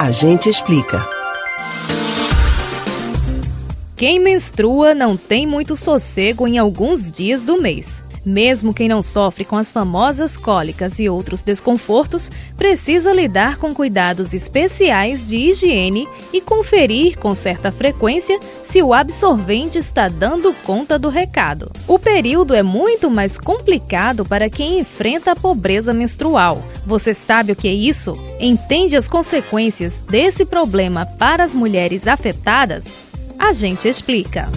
A gente explica. Quem menstrua não tem muito sossego em alguns dias do mês. Mesmo quem não sofre com as famosas cólicas e outros desconfortos, precisa lidar com cuidados especiais de higiene e conferir com certa frequência se o absorvente está dando conta do recado. O período é muito mais complicado para quem enfrenta a pobreza menstrual. Você sabe o que é isso? Entende as consequências desse problema para as mulheres afetadas? A gente explica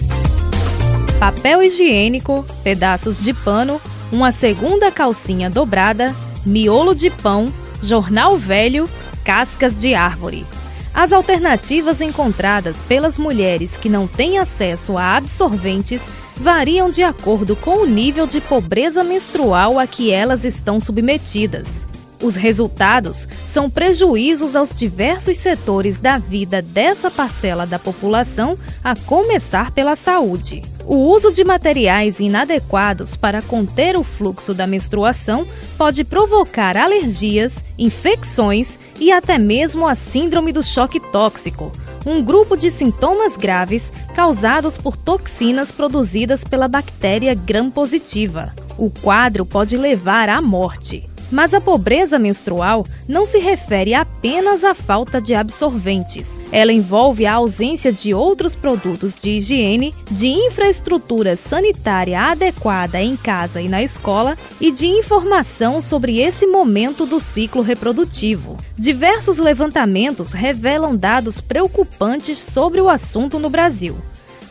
papel higiênico, pedaços de pano, uma segunda calcinha dobrada, miolo de pão, jornal velho, cascas de árvore. As alternativas encontradas pelas mulheres que não têm acesso a absorventes variam de acordo com o nível de pobreza menstrual a que elas estão submetidas. Os resultados são prejuízos aos diversos setores da vida dessa parcela da população, a começar pela saúde. O uso de materiais inadequados para conter o fluxo da menstruação pode provocar alergias, infecções e até mesmo a síndrome do choque tóxico, um grupo de sintomas graves causados por toxinas produzidas pela bactéria gram-positiva. O quadro pode levar à morte. Mas a pobreza menstrual não se refere apenas à falta de absorventes. Ela envolve a ausência de outros produtos de higiene, de infraestrutura sanitária adequada em casa e na escola e de informação sobre esse momento do ciclo reprodutivo. Diversos levantamentos revelam dados preocupantes sobre o assunto no Brasil.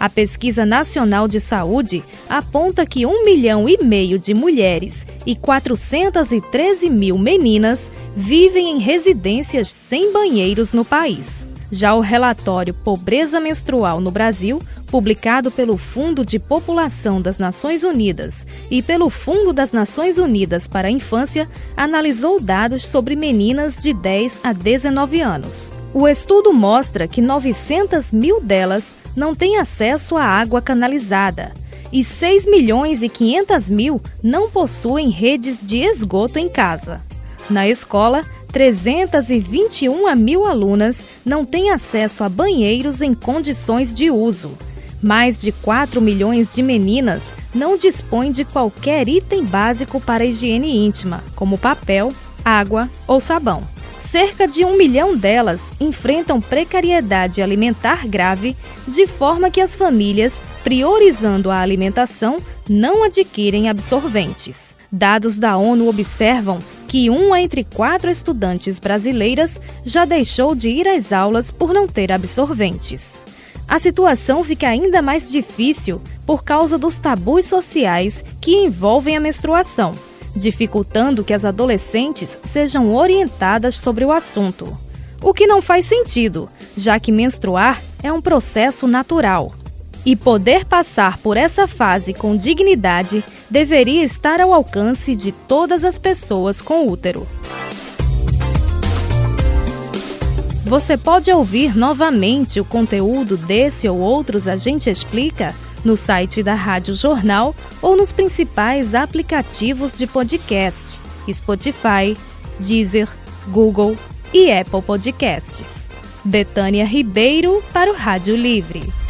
A Pesquisa Nacional de Saúde aponta que um milhão e meio de mulheres e 413 mil meninas vivem em residências sem banheiros no país. Já o relatório Pobreza Menstrual no Brasil, publicado pelo Fundo de População das Nações Unidas e pelo Fundo das Nações Unidas para a Infância, analisou dados sobre meninas de 10 a 19 anos. O estudo mostra que 900 mil delas não têm acesso à água canalizada e 6 milhões e 500 mil não possuem redes de esgoto em casa. Na escola, 321 mil alunas não têm acesso a banheiros em condições de uso. Mais de 4 milhões de meninas não dispõem de qualquer item básico para higiene íntima, como papel, água ou sabão cerca de um milhão delas enfrentam precariedade alimentar grave, de forma que as famílias, priorizando a alimentação, não adquirem absorventes. Dados da ONU observam que uma entre quatro estudantes brasileiras já deixou de ir às aulas por não ter absorventes. A situação fica ainda mais difícil por causa dos tabus sociais que envolvem a menstruação dificultando que as adolescentes sejam orientadas sobre o assunto. O que não faz sentido, já que menstruar é um processo natural. E poder passar por essa fase com dignidade deveria estar ao alcance de todas as pessoas com útero. Você pode ouvir novamente o conteúdo desse ou outros A Gente Explica no site da Rádio Jornal ou nos principais aplicativos de podcast: Spotify, Deezer, Google e Apple Podcasts. Betânia Ribeiro para o Rádio Livre.